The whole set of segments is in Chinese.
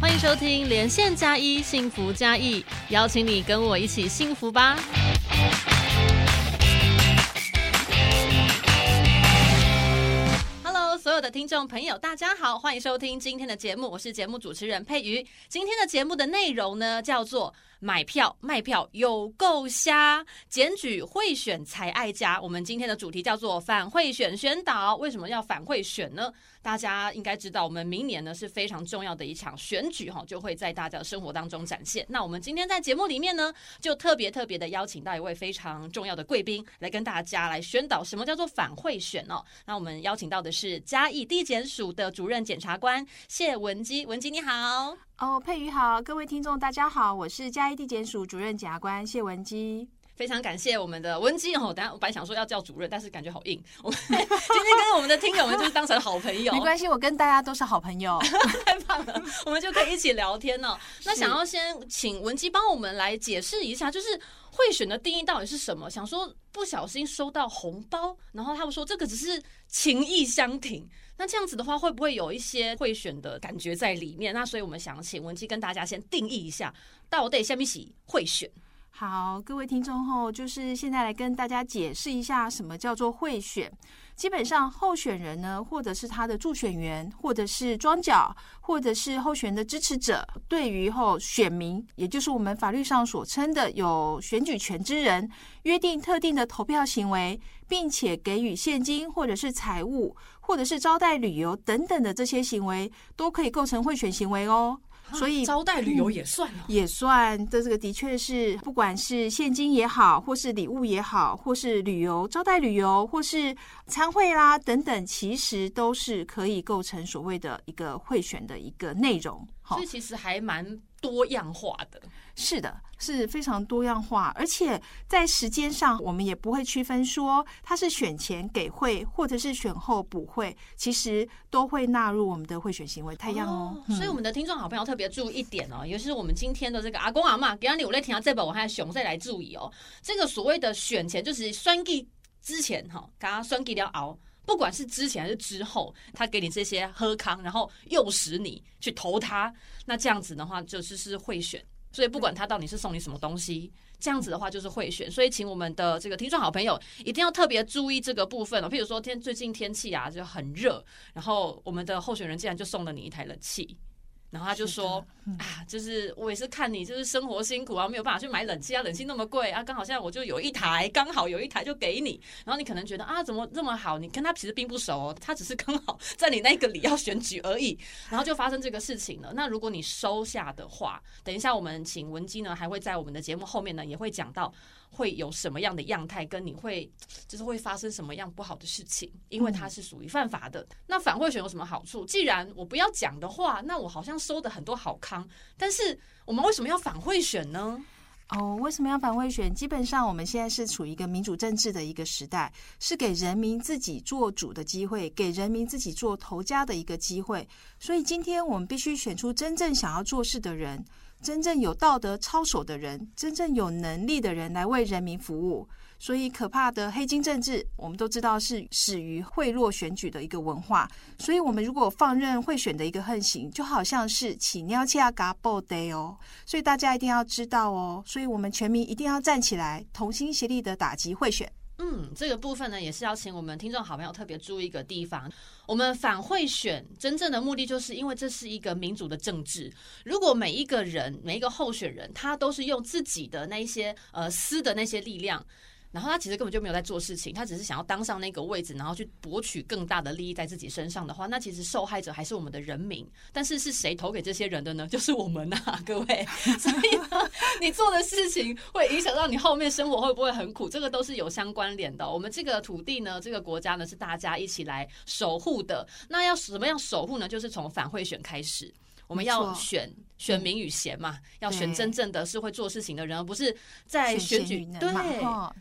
欢迎收听连线加一幸福加一，邀请你跟我一起幸福吧。Hello，所有的听众朋友，大家好，欢迎收听今天的节目，我是节目主持人佩瑜。今天的节目的内容呢，叫做买票卖票有够瞎，检举贿选才爱家。我们今天的主题叫做反贿选宣导。为什么要反贿选呢？大家应该知道，我们明年呢是非常重要的一场选举哈，就会在大家的生活当中展现。那我们今天在节目里面呢，就特别特别的邀请到一位非常重要的贵宾，来跟大家来宣导什么叫做反贿选哦。那我们邀请到的是嘉义地检署的主任检察官谢文基，文基你好。哦，佩瑜好，各位听众大家好，我是嘉义地检署主任检察官谢文基。非常感谢我们的文姬哦，等下我本来想说要叫主任，但是感觉好硬。我们 今天跟我们的听友们就是当成好朋友，没关系，我跟大家都是好朋友，太棒了，我们就可以一起聊天了。那想要先请文姬帮我们来解释一下，就是贿选的定义到底是什么？想说不小心收到红包，然后他们说这个只是情意相挺，那这样子的话会不会有一些贿选的感觉在里面？那所以我们想请文姬跟大家先定义一下，到底下面起贿选。好，各位听众后，就是现在来跟大家解释一下什么叫做贿选。基本上，候选人呢，或者是他的助选员，或者是庄脚，或者是候选的支持者，对于后选民，也就是我们法律上所称的有选举权之人，约定特定的投票行为，并且给予现金或者是财物，或者是招待旅游等等的这些行为，都可以构成贿选行为哦。所以招待旅游也算，也算的。这个的确是，不管是现金也好，或是礼物也好，或是旅游招待旅游，或是参会啦等等，其实都是可以构成所谓的一个会选的一个内容。所以其实还蛮多样化的。是的，是非常多样化，而且在时间上，我们也不会区分说它是选前给会，或者是选后补会，其实都会纳入我们的贿选行为，太样哦。所以我们的听众好朋友特别注意一点哦，尤其是我们今天的这个阿公阿妈，给你我在听到这本，我还熊再来注意哦。这个所谓的选前，就是酸计之前哈，刚刚酸计要熬，不管是之前还是之后，他给你这些喝康，然后诱使你去投他，那这样子的话，就是是贿选。所以不管他到底是送你什么东西，这样子的话就是贿选。所以请我们的这个听众好朋友一定要特别注意这个部分哦。譬如说天最近天气啊就很热，然后我们的候选人竟然就送了你一台冷气。然后他就说啊，就是我也是看你就是生活辛苦啊，没有办法去买冷气啊，冷气那么贵啊，刚好现在我就有一台，刚好有一台就给你。然后你可能觉得啊，怎么这么好？你跟他其实并不熟哦，他只是刚好在你那个里要选举而已。然后就发生这个事情了。那如果你收下的话，等一下我们请文姬呢，还会在我们的节目后面呢，也会讲到。会有什么样的样态，跟你会就是会发生什么样不好的事情？因为它是属于犯法的。那反贿选有什么好处？既然我不要讲的话，那我好像收的很多好康。但是我们为什么要反贿选呢？哦，为什么要反贿选？基本上我们现在是处于一个民主政治的一个时代，是给人民自己做主的机会，给人民自己做头家的一个机会。所以今天我们必须选出真正想要做事的人。真正有道德操守的人，真正有能力的人来为人民服务。所以，可怕的黑金政治，我们都知道是始于贿赂选举的一个文化。所以，我们如果放任贿选的一个横行，就好像是起尿气啊，嘎爆的哦。所以，大家一定要知道哦。所以我们全民一定要站起来，同心协力的打击贿选。嗯，这个部分呢，也是要请我们听众好朋友特别注意一个地方。我们反贿选真正的目的，就是因为这是一个民主的政治。如果每一个人、每一个候选人，他都是用自己的那些呃私的那些力量。然后他其实根本就没有在做事情，他只是想要当上那个位置，然后去博取更大的利益在自己身上的话，那其实受害者还是我们的人民。但是是谁投给这些人的呢？就是我们呐，各位。所以呢，你做的事情会影响到你后面生活会不会很苦，这个都是有相关联的。我们这个土地呢，这个国家呢，是大家一起来守护的。那要怎么样守护呢？就是从反贿选开始。我们要选选民与贤嘛，要选真正的是会做事情的人，而不是在选举对，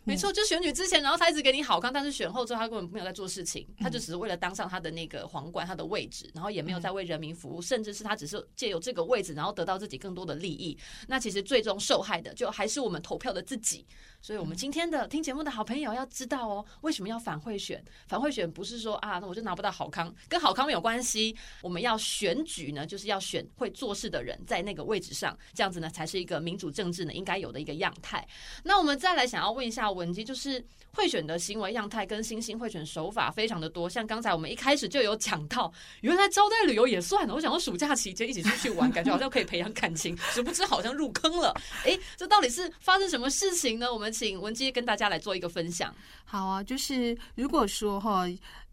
没错，就选举之前，然后他一直给你好康，但是选后之后他根本没有在做事情，他就只是为了当上他的那个皇冠，他的位置，然后也没有在为人民服务，甚至是他只是借由这个位置，然后得到自己更多的利益。那其实最终受害的就还是我们投票的自己。所以，我们今天的听节目的好朋友要知道哦，为什么要反贿选？反贿选不是说啊，那我就拿不到好康，跟好康没有关系。我们要选举呢，就是要。选会做事的人在那个位置上，这样子呢才是一个民主政治呢应该有的一个样态。那我们再来想要问一下文姬，就是贿选的行为样态跟新兴贿选手法非常的多，像刚才我们一开始就有讲到，原来招待旅游也算。我想说暑假期间一起出去玩，感觉好像可以培养感情，殊不知好像入坑了。哎，这到底是发生什么事情呢？我们请文姬跟大家来做一个分享。好啊，就是如果说哈。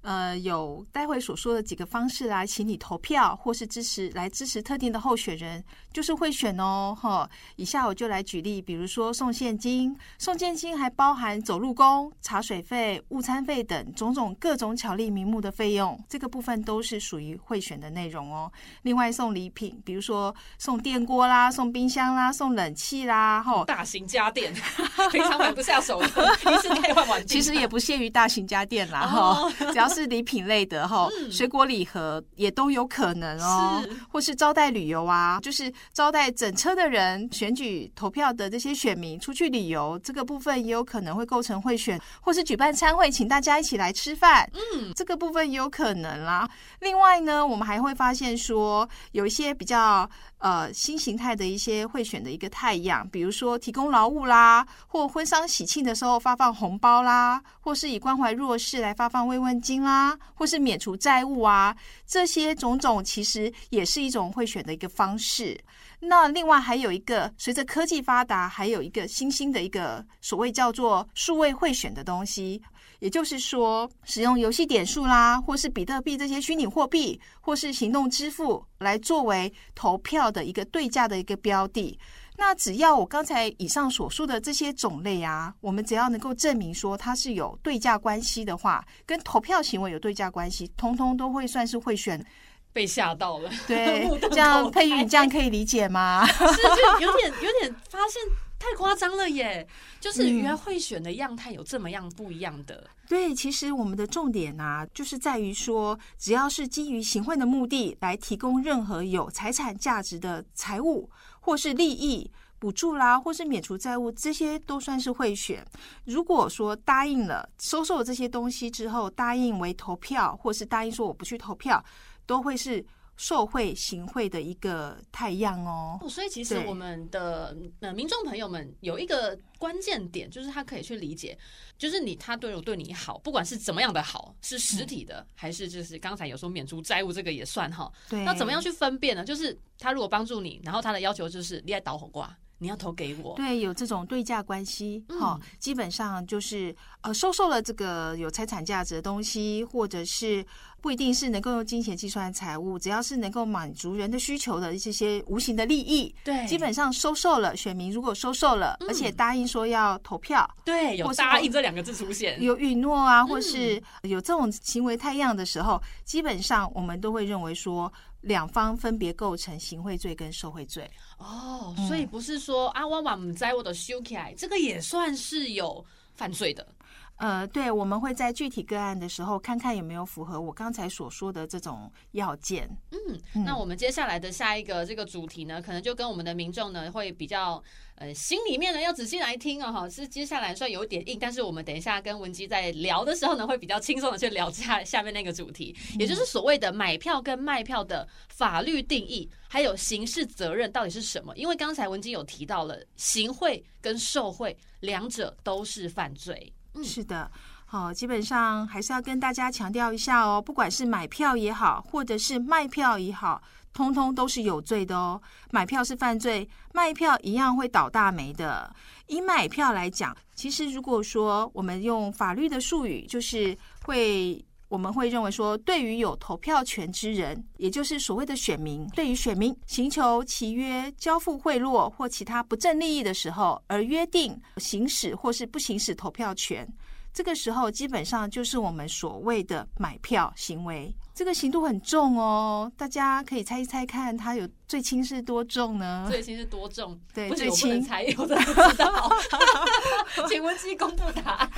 呃，有待会所说的几个方式来请你投票，或是支持来支持特定的候选人，就是会选哦，哈。以下我就来举例，比如说送现金，送现金还包含走路工、茶水费、午餐费等种种各种巧立名目的费用，这个部分都是属于会选的内容哦。另外送礼品，比如说送电锅啦、送冰箱啦、送冷气啦，哈，大型家电，平常买不下手，一次可以换完。其实也不限于大型家电啦，哈，只要是。是礼品类的哈，水果礼盒也都有可能哦，或是招待旅游啊，就是招待整车的人选举投票的这些选民出去旅游，这个部分也有可能会构成贿选，或是举办餐会请大家一起来吃饭，嗯，这个部分也有可能啦。另外呢，我们还会发现说有一些比较。呃，新形态的一些会选的一个太阳，比如说提供劳务啦，或婚丧喜庆的时候发放红包啦，或是以关怀弱势来发放慰问金啦，或是免除债务啊，这些种种其实也是一种会选的一个方式。那另外还有一个，随着科技发达，还有一个新兴的一个所谓叫做数位会选的东西。也就是说，使用游戏点数啦，或是比特币这些虚拟货币，或是行动支付来作为投票的一个对价的一个标的。那只要我刚才以上所述的这些种类啊，我们只要能够证明说它是有对价关系的话，跟投票行为有对价关系，通通都会算是会选。被吓到了，对，这样佩玉，你这样可以理解吗？是，就有点有点发现。太夸张了耶！就是原来会选的样态有这么样不一样的。对，其实我们的重点啊，就是在于说，只要是基于行贿的目的来提供任何有财产价值的财物或是利益补助啦，或是免除债务，这些都算是贿选。如果说答应了收受这些东西之后，答应为投票，或是答应说我不去投票，都会是。受贿行贿的一个太阳哦，所以其实我们的呃民众朋友们有一个关键点，就是他可以去理解，就是你他对我对你好，不管是怎么样的好，是实体的还是就是刚才有说免除债务这个也算哈。对，那怎么样去分辨呢？就是他如果帮助你，然后他的要求就是你爱倒火瓜，你要投给我。对，有这种对价关系哈，基本上就是呃收受了这个有财产价值的东西，或者是。不一定是能够用金钱计算的财物，只要是能够满足人的需求的这些无形的利益，对，基本上收受了。选民如果收受了，而且答应说要投票，对，有答应这两个字出现，有允诺啊，或是有这种行为太样的时候，基本上我们都会认为说两方分别构成行贿罪跟受贿罪。哦，所以不是说啊，我把唔在我的修起来，这个也算是有犯罪的。呃，对，我们会在具体个案的时候看看有没有符合我刚才所说的这种要件。嗯，那我们接下来的下一个这个主题呢，可能就跟我们的民众呢会比较呃心里面呢要仔细来听哦，哈，是接下来算有点硬，但是我们等一下跟文姬在聊的时候呢，会比较轻松的去聊下下面那个主题，也就是所谓的买票跟卖票的法律定义，还有刑事责任到底是什么？因为刚才文姬有提到了行贿跟受贿两者都是犯罪。是的，好，基本上还是要跟大家强调一下哦，不管是买票也好，或者是卖票也好，通通都是有罪的哦。买票是犯罪，卖票一样会倒大霉的。以买票来讲，其实如果说我们用法律的术语，就是会。我们会认为说，对于有投票权之人，也就是所谓的选民，对于选民寻求契约、交付贿赂或其他不正利益的时候，而约定行使或是不行使投票权，这个时候基本上就是我们所谓的买票行为。这个刑度很重哦，大家可以猜一猜看，它有最轻是多重呢？最轻是多重？对，最轻才有的不知道。请问机公布答案？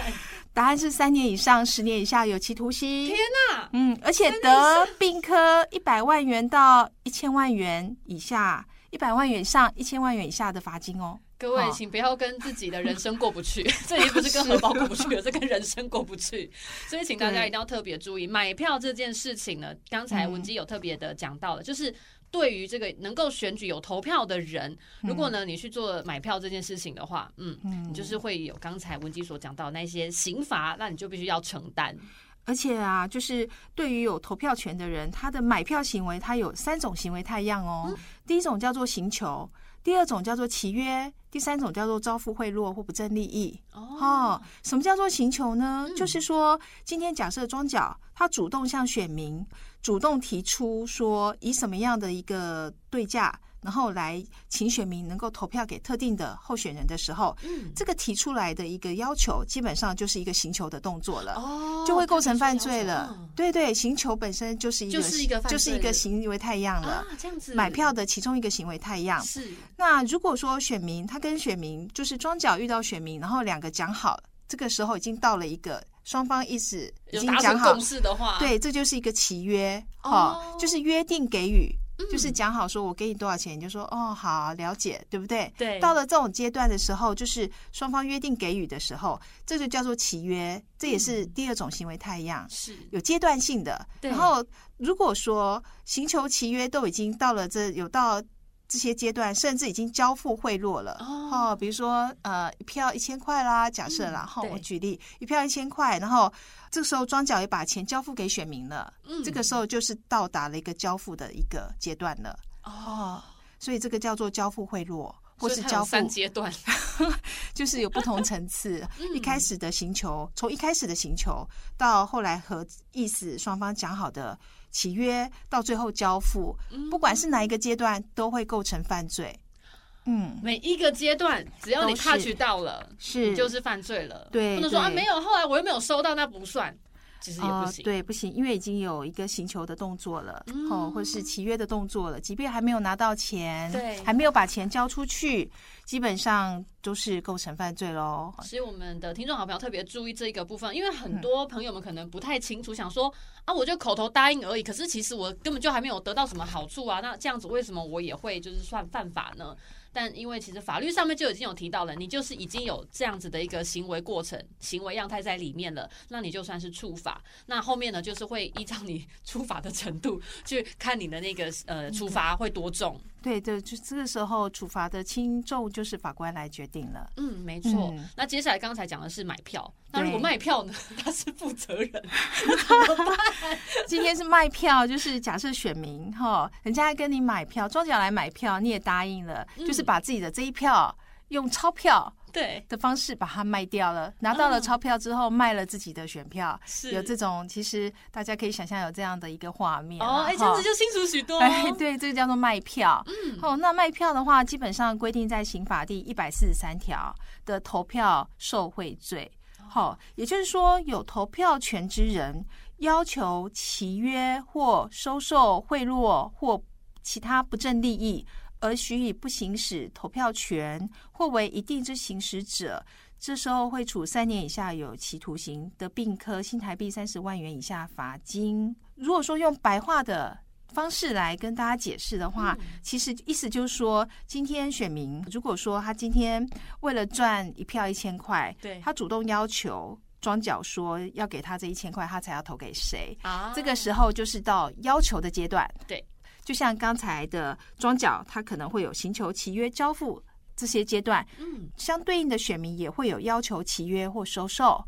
答案是三年以上十年以下有期徒刑。天哪！嗯，而且得并科一百万元到一千万元以下，一百万元以上一千万元以下的罚金哦。各位，请不要跟自己的人生过不去，这已经不是跟荷包过不去了，这跟人生过不去。所以，请大家一定要特别注意买票这件事情呢。刚才嗯文姬有特别的讲到了，就是对于这个能够选举有投票的人，如果呢你去做买票这件事情的话，嗯，嗯你就是会有刚才文姬所讲到那些刑罚，那你就必须要承担。而且啊，就是对于有投票权的人，他的买票行为，他有三种行为太样哦。第一种叫做行求，第二种叫做契约，第三种叫做招付贿赂或不正利益。哦，什么叫做行求呢？嗯就是说，今天假设庄脚他主动向选民主动提出说，以什么样的一个对价，然后来请选民能够投票给特定的候选人的时候，嗯，这个提出来的一个要求，基本上就是一个行求的动作了。哦，就会构成犯罪了嗯。对对，行求本身就是一个就是一个犯就是一个行为太样了。啊，这样子买票的其中一个行为太样。是那如果说选民他跟选民就是庄脚遇到选民，然后两个讲好，这个时候已经到了一个双方意思已有经讲好共，识的话，对，这就是一个契约，哦哈、就是约定给予。嗯，就是讲好说，我给你多少钱，你就说哦好了解，对不对？对到了这种阶段的时候，就是双方约定给予的时候，这就叫做契约，这也是第二种行为太样。是有阶段性的。然后如果说寻求契约都已经到了这有到这些阶段，甚至已经交付贿赂了。哦比如说呃，一票一千块啦，假设啦，哈、嗯我举例，一票一千块，然后这个时候庄脚也把钱交付给选民了，嗯这个时候就是到达了一个交付的一个阶段了。哦，所以这个叫做交付贿赂，或是交付三阶段，就是有不同层次。嗯一开始的行求，从一开始的行求到后来和意思双方讲好的契约，到最后交付，嗯不管是哪一个阶段，都会构成犯罪。嗯，每一个阶段，只要你都是 touch 到了，是就是犯罪了。对不能说啊对没有，后来我又没有收到，那不算，其实也不呃行。对，不行，因为已经有一个行求的动作了，嗯哦，或是契约的动作了，即便还没有拿到钱，对还没有把钱交出去，基本上都是构成犯罪喽。所以我们的听众好朋友特别注意这一个部分，因为很多朋友们可能不太清楚，想说啊，我就口头答应而已，可是其实我根本就还没有得到什么好处啊，那这样子为什么我也会就是算犯法呢？但因为其实法律上面就已经有提到了，你就是已经有这样子的一个行为过程、行为样态在里面了，那你就算是触法。那后面呢，就是会依照你触法的程度去看你的那个呃处罚会多重。对对，就这个时候处罚的轻重就是法官来决定了。嗯，没错。嗯那接下来刚才讲的是买票，那如果对卖票呢？他是负责人，怎么办 今天是卖票，就是假设选民哈，人家跟你买票，庄脚来买票，你也答应了，嗯就是把自己的这一票用钞票对，的方式把它卖掉了，拿到了嗯。钞票之后卖了自己的选票，是。有这种，其实大家可以想象有这样的一个画面哦，啊哎，这样子就清楚许多。哎，对，这个叫做卖票。嗯，哦，那卖票的话，基本上规定在刑法第一百四十三条的投票受贿罪。好、也就是说，有投票权之人要求契约或收受贿赂或其他不正利益，而许以不行使投票权或为一定之行使者，这时候会处三年以下有期徒刑的，并科新台币三十万元以下罚金。如果说用白话的方式来跟大家解释的话，其实意思就是说，今天选民如果说他今天为了赚一票一千块，对。他主动要求庄脚说要给他这一千块，他才要投给谁，啊。这个时候就是到要求的阶段。对，就像刚才的庄脚，他可能会有寻求、契约、交付这些阶段，嗯，相对应的选民也会有要求契约或收受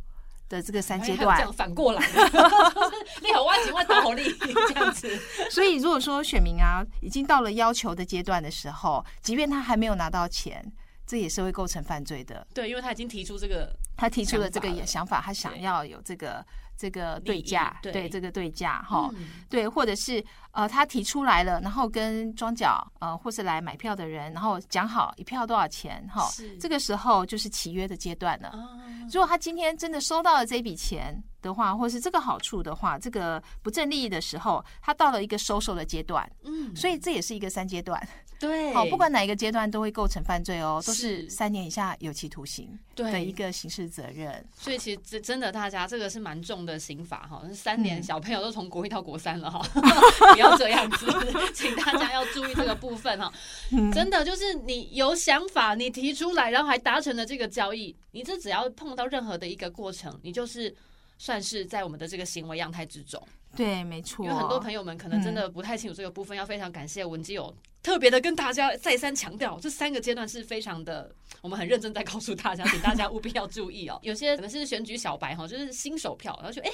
的这个三阶还有这。样反过来，你好，我请问导火力 这样子，所以，如果说选民啊已经到了要求的阶段的时候，即便他还没有拿到钱，这也是会构成犯罪的。对，因为他已经提出这个，他提出了这个想法，他想要有这个这个对价，对这个对价哈。嗯对，或者是呃，他提出来了，然后跟庄脚呃，或是来买票的人，然后讲好一票多少钱哈是，这个时候就是契约的阶段了。啊，如果他今天真的收到了这笔钱，的话，或是这个好处的话，这个不正利益的时候，他到了一个收手的阶段，嗯，所以这也是一个三阶段。对，好，不管哪一个阶段都会构成犯罪哦，都是是三年以下有期徒刑对的一个刑事责任。所以其实真真的，大家这个是蛮重的刑罚哈，三年嗯小朋友都从国一到国三了哈，不要这样子，请大家要注意这个部分哈。嗯真的就是你有想法，你提出来，然后还达成了这个交易，你这只要碰到任何的一个过程，你就是算是在我们的这个行为样态之中。对，没错。因为很多朋友们可能真的不太清楚这个部分，要非常感谢文基友特别的跟大家再三强调，这三个阶段是非常的，我们很认真在告诉大家，请大家务必要注意哦。有些可能是选举小白哈，就是新手票，然后就哎、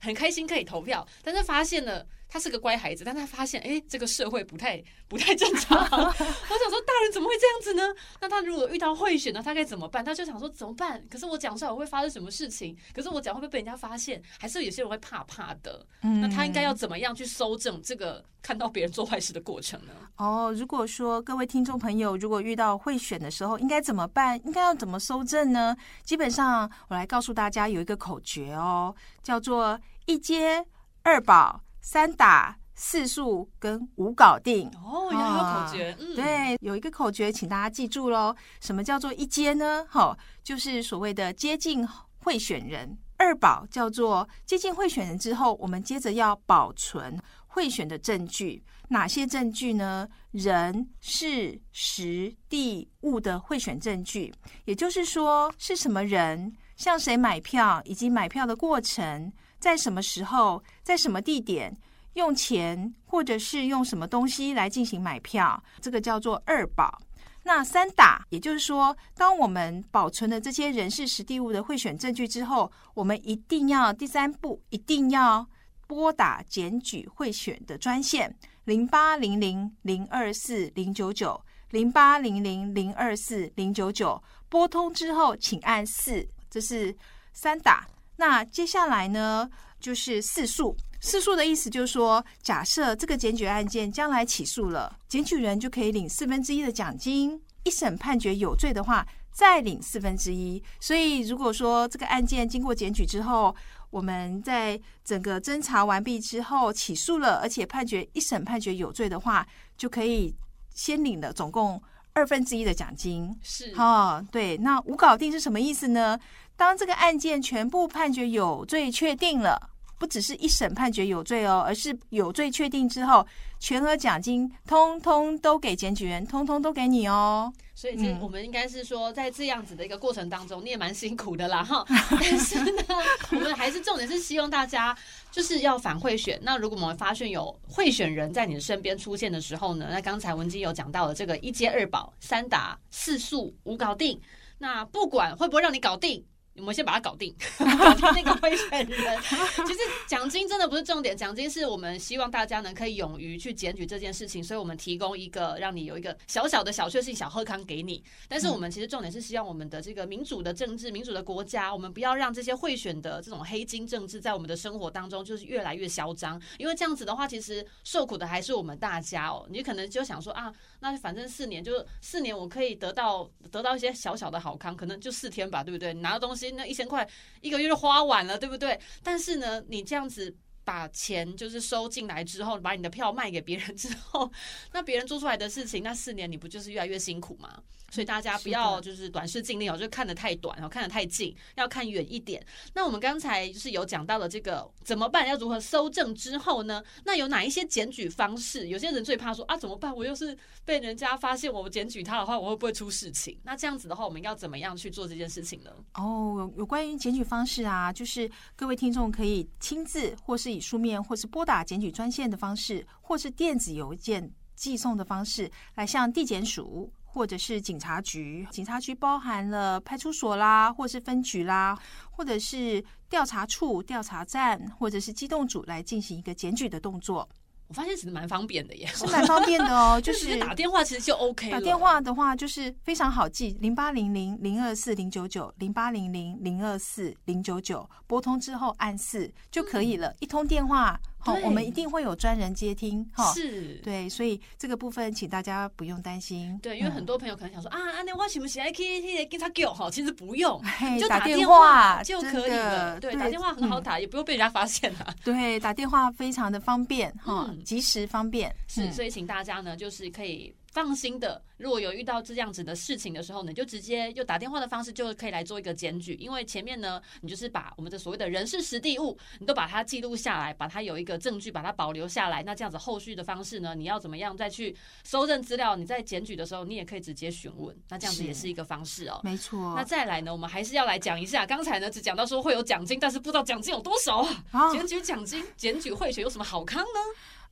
很开心可以投票，但是发现了他是个乖孩子，但他发现哎、这个社会不太不太正常。我想说大人怎么会这样子呢？那他如果遇到贿选呢，他该怎么办？他就想说怎么办？可是我讲出来我会发生什么事情？可是我讲会不会被人家发现？还是有些人会怕怕的？嗯那他应该要怎么样去搜证这个看到别人做坏事的过程呢？哦，如果说各位听众朋友，如果遇到贿选的时候，应该怎么办？应该要怎么搜证呢？基本上，我来告诉大家有一个口诀哦，叫做一接、二保、三打、四诉跟五搞定。哦，原来有口诀，嗯，，对，有一个口诀，请大家记住喽。什么叫做一接呢？好、就是所谓的接近贿选人。二保叫做接近贿选人之后，我们接着要保存贿选的证据。哪些证据呢？人、事、时、地、物的贿选证据，也就是说是什么人向谁买票，以及买票的过程，在什么时候，在什么地点，用钱或者是用什么东西来进行买票，这个叫做二保。那三打，也就是说，当我们保存了这些人事实地物的贿选证据之后，我们一定要第三步，一定要拨打检举贿选的专线零八零零零二四零九九零八零零零二四零九九，拨通之后请按四，这是三打。那接下来呢，就是四诉。四诉的意思就是说，假设这个检举案件将来起诉了，检举人就可以领四分之一的奖金。一审判决有罪的话，再领四分之一。所以，如果说这个案件经过检举之后，我们在整个侦查完毕之后起诉了，而且判决一审判决有罪的话，就可以先领了总共二分之一的奖金。是，哦，对，那无搞定是什么意思呢？当这个案件全部判决有罪确定了，不只是一审判决有罪哦，而是有罪确定之后，全额奖金通通都给检举人，通通都给你哦。所以这嗯我们应该是说，在这样子的一个过程当中，你也蛮辛苦的啦哈。但是呢，我们还是重点是希望大家就是要反贿选。那如果我们发现有贿选人在你的身边出现的时候呢，那刚才文基有讲到了这个一接二保、三打四诉五搞定。那不管会不会让你搞定。我们先把它搞定，搞定那个贿选人。其实奖金真的不是重点，奖金是我们希望大家能可以勇于去检举这件事情，所以我们提供一个让你有一个小小的小确幸、小贺康给你。但是我们其实重点是希望我们的这个民主的政治、民主的国家，我们不要让这些贿选的这种黑金政治在我们的生活当中就是越来越嚣张，因为这样子的话，其实受苦的还是我们大家哦。你可能就想说啊，那反正四年就四年，我可以得到得到一些小小的好康，可能就四天吧，对不对？你拿到东西那一千块一个月就花完了，对不对？但是呢，你这样子。把钱就是收进来之后，把你的票卖给别人之后，那别人做出来的事情，那四年你不就是越来越辛苦吗？所以大家不要就是短视近利哦，就看得太短，然后看得太近，要看远一点。那我们刚才就是有讲到了这个怎么办，要如何搜证之后呢？那有哪一些检举方式？有些人最怕说啊，怎么办？我又是被人家发现我检举他的话，我会不会出事情？那这样子的话，我们要怎么样去做这件事情呢？哦，有有关于检举方式啊，就是各位听众可以亲自或是以书面或是拨打检举专线的方式，或是电子邮件寄送的方式来向地检署。或者是警察局，警察局包含了派出所啦，或是分局啦，或者是调查处、调查站，或者是机动组来进行一个检举的动作，我发现其实蛮方便的耶，是蛮方便的哦。就 就是打电话其实就 OK。打电话的话，就是非常好记，零八零零零二四零九九，零八零零零二四零九九，拨通之后按四就可以了。一通电话我们一定会有专人接听哈。是。对，所以这个部分请大家不用担心。对，因为嗯很多朋友可能想说、啊，那我是不是还可以去给他叫哈？其实不用，嘿就打电电话就可以了。的对，打电话很好嗯打，也不用被人家发现啊。对，打电话非常的方便哈嗯，及时方便。是，嗯所以请大家呢，就是可以放心的，如果有遇到这样子的事情的时候呢，你就直接用打电话的方式就可以来做一个检举，因为前面呢，你就是把我们的所谓的人事实地物，你都把它记录下来，把它有一个证据，把它保留下来。那这样子后续的方式呢，你要怎么样再去搜证资料？你在检举的时候，你也可以直接询问，那这样子也是一个方式哦。没错。那再来呢，我们还是要来讲一下，刚才呢只讲到说会有奖金，但是不知道奖金有多少啊？好检举奖金、检举贿选有什么好康呢？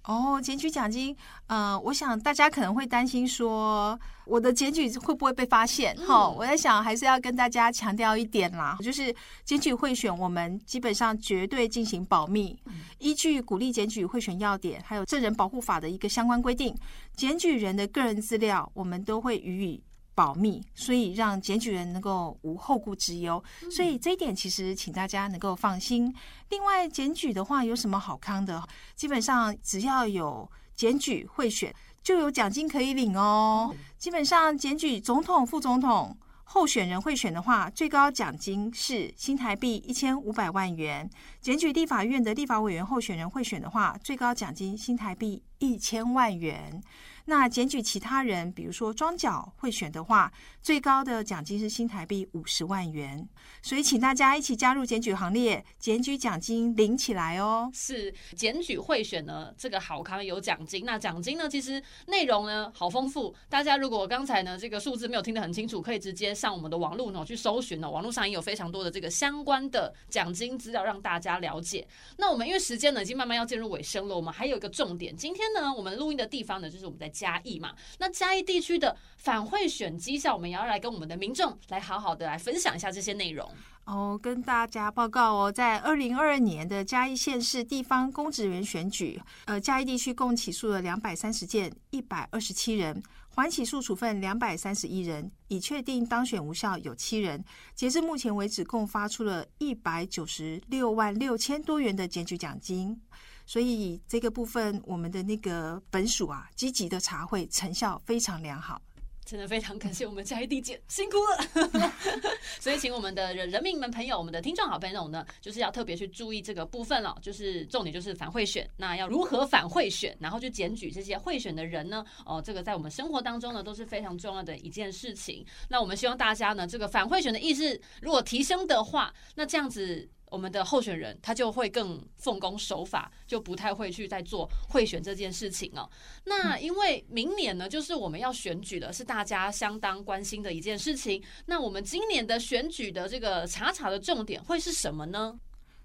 哦，检举奖金，呃，我想大家可能会担心说，我的检举会不会被发现？嗯、我在想还是要跟大家强调一点啦，就是检举贿选，我们基本上绝对进行保密，依据鼓励检举贿选要点，还有证人保护法的一个相关规定，检举人的个人资料，我们都会予以。保密，所以让检举人能够无后顾之忧，所以这一点其实请大家能够放心。另外，检举的话有什么好康的？基本上只要有检举贿选，就有奖金可以领哦。基本上检举总统、副总统候选人贿选的话，最高奖金是新台币一千五百万元；检举立法院的立法委员候选人贿选的话，最高奖金新台币一千万元。那检举其他人，比如说庄脚贿选的话，最高的奖金是新台币五十万元。所以，请大家一起加入检举行列，检举奖金领起来哦。是检举贿选呢，这个好康有奖金。那奖金呢，其实内容呢好丰富。大家如果刚才呢这个数字没有听得很清楚，可以直接上我们的网络呢去搜寻哦。网络上也有非常多的这个相关的奖金资料让大家了解。那我们因为时间呢已经慢慢要进入尾声了，我们还有一个重点，今天呢我们录音的地方呢就是我们在嘉义嘛。那嘉义地区的反贿选绩效，我们也要来跟我们的民众来好好的来分享一下这些内容。哦，跟大家报告哦，在二零二二年的嘉义县市地方公职员选举，呃，嘉义地区共起诉了两百三十件，一百二十七人，缓起诉处分两百三十一人，已确定当选无效有七人。截至目前为止，共发出了一百九十六万六千多元的检举奖金。所以这个部分，我们的那个本署啊，积极的查会成效非常良好。真的非常感谢我们嘉义地姐辛苦了，所以请我们的人人民们朋友，我们的听众好朋友呢，就是要特别去注意这个部分了，就是重点就是反贿选，那要如何反贿选，然后去检举这些贿选的人呢？哦，这个在我们生活当中呢都是非常重要的一件事情。那我们希望大家呢，这个反贿选的意识如果提升的话，那这样子。我们的候选人他就会更奉公守法，就不太会去再做贿选这件事情哦。那因为明年呢，就是我们要选举了，是大家相当关心的一件事情。那我们今年的选举的这个查查的重点会是什么呢？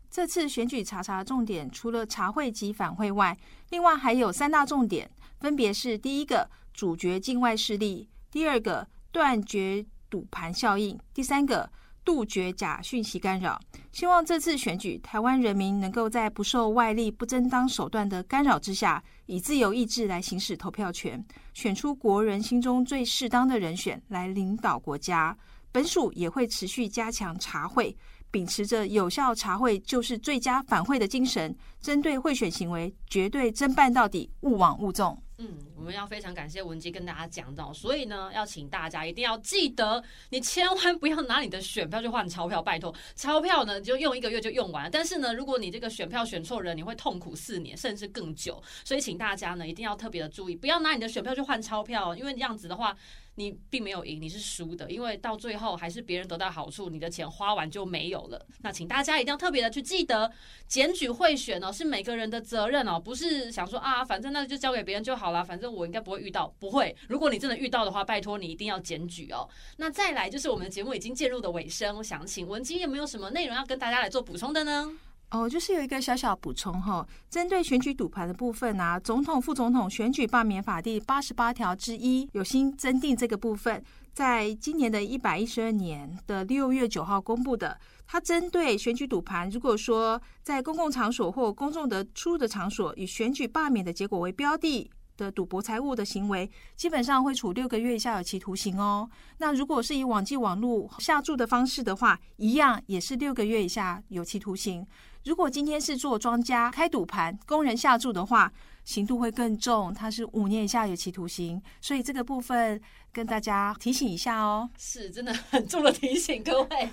这次选举查查重点除了查贿及反贿外，另外还有三大重点，分别是：第一个，主角境外势力；第二个，断绝赌盘效应；第三个，杜绝假讯息干扰。希望这次选举，台湾人民能够在不受外力、不正当手段的干扰之下，以自由意志来行使投票权，选出国人心中最适当的人选来领导国家。本署也会持续加强查会，秉持着有效查会就是最佳反贿的精神，针对贿选行为绝对侦办到底，勿枉勿纵。嗯，我们要非常感谢文姬跟大家讲到，所以呢，要请大家一定要记得，你千万不要拿你的选票去换钞票，拜托，钞票呢就用一个月就用完了。但是呢，如果你这个选票选错人，你会痛苦四年甚至更久。所以请大家呢一定要特别的注意，不要拿你的选票去换钞票，因为这样子的话。你并没有赢，你是输的，因为到最后还是别人得到好处，你的钱花完就没有了。那请大家一定要特别的去记得，检举贿选哦，是每个人的责任哦，不是想说啊，反正那就交给别人就好了，反正我应该不会遇到，不会。如果你真的遇到的话，拜托你一定要检举哦。那再来就是我们节目已经进入的尾声，我想请文姬有没有什么内容要跟大家来做补充的呢？哦，就是有一个小小补充哈，针对选举赌盘的部分啊，总统、副总统选举罢免法第八十八条之一有新增订这个部分，在今年的一百一十二年的六月九号公布的。它针对选举赌盘，如果说在公共场所或公众的出入的场所，以选举罢免的结果为标的。的赌博财物的行为，基本上会处六个月以下有期徒刑哦。那如果是以网际网络下注的方式的话，一样也是六个月以下有期徒刑。如果今天是做庄家开赌盘，工人下注的话，刑度会更重，它是五年以下有期徒刑。所以这个部分跟大家提醒一下哦。是真的很重的提醒，各位，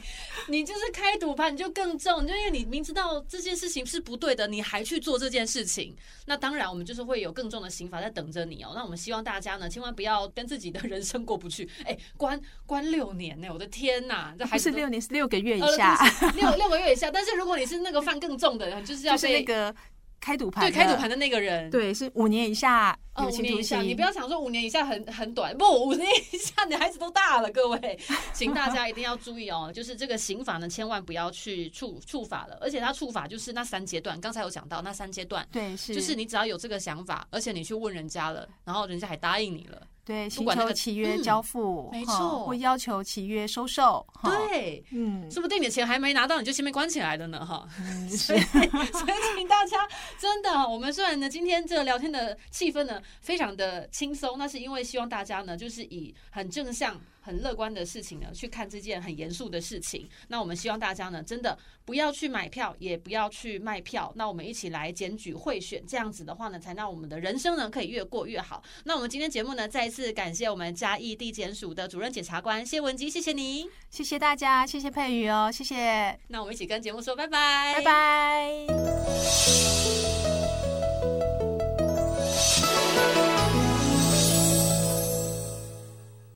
你就是开赌盘你就更重，就因为你明知道这件事情是不对的，你还去做这件事情，那当然我们就是会有更重的刑罚在等着你哦。那我们希望大家呢，千万不要跟自己的人生过不去。哎，关关六年呢，我的天呐，这还是六年，是六个月以下，六六个月以下。但是如果你是那个犯更重的，就是要被那个。开赌盘对开赌盘的那个人，对是五年以下有期徒刑。你不要想说五年以下很很短，不五年以下，你孩子都大了。各位，请大家一定要注意哦，就是这个刑法呢，千万不要去触触法了。而且他触法就是那三阶段，刚才有讲到那三阶段，对，是就是你只要有这个想法，而且你去问人家了，然后人家还答应你了。对，请求契约交付，没错，或要求契约收受，对，嗯，说不定你的钱还没拿到，你就先被关起来了呢，哈。所以，所以请大家真的，我们虽然呢，今天这个聊天的气氛呢，非常的轻松，那是因为希望大家呢，就是以很正向。很乐观的事情呢，去看这件很严肃的事情。那我们希望大家呢，真的不要去买票，也不要去卖票。那我们一起来检举贿选，这样子的话呢，才让我们的人生呢可以越过越好。那我们今天节目呢，再一次感谢我们嘉义地检署的主任检察官谢文基，谢谢你，谢谢大家，谢谢佩瑜哦，谢谢。那我们一起跟节目说拜拜，拜拜。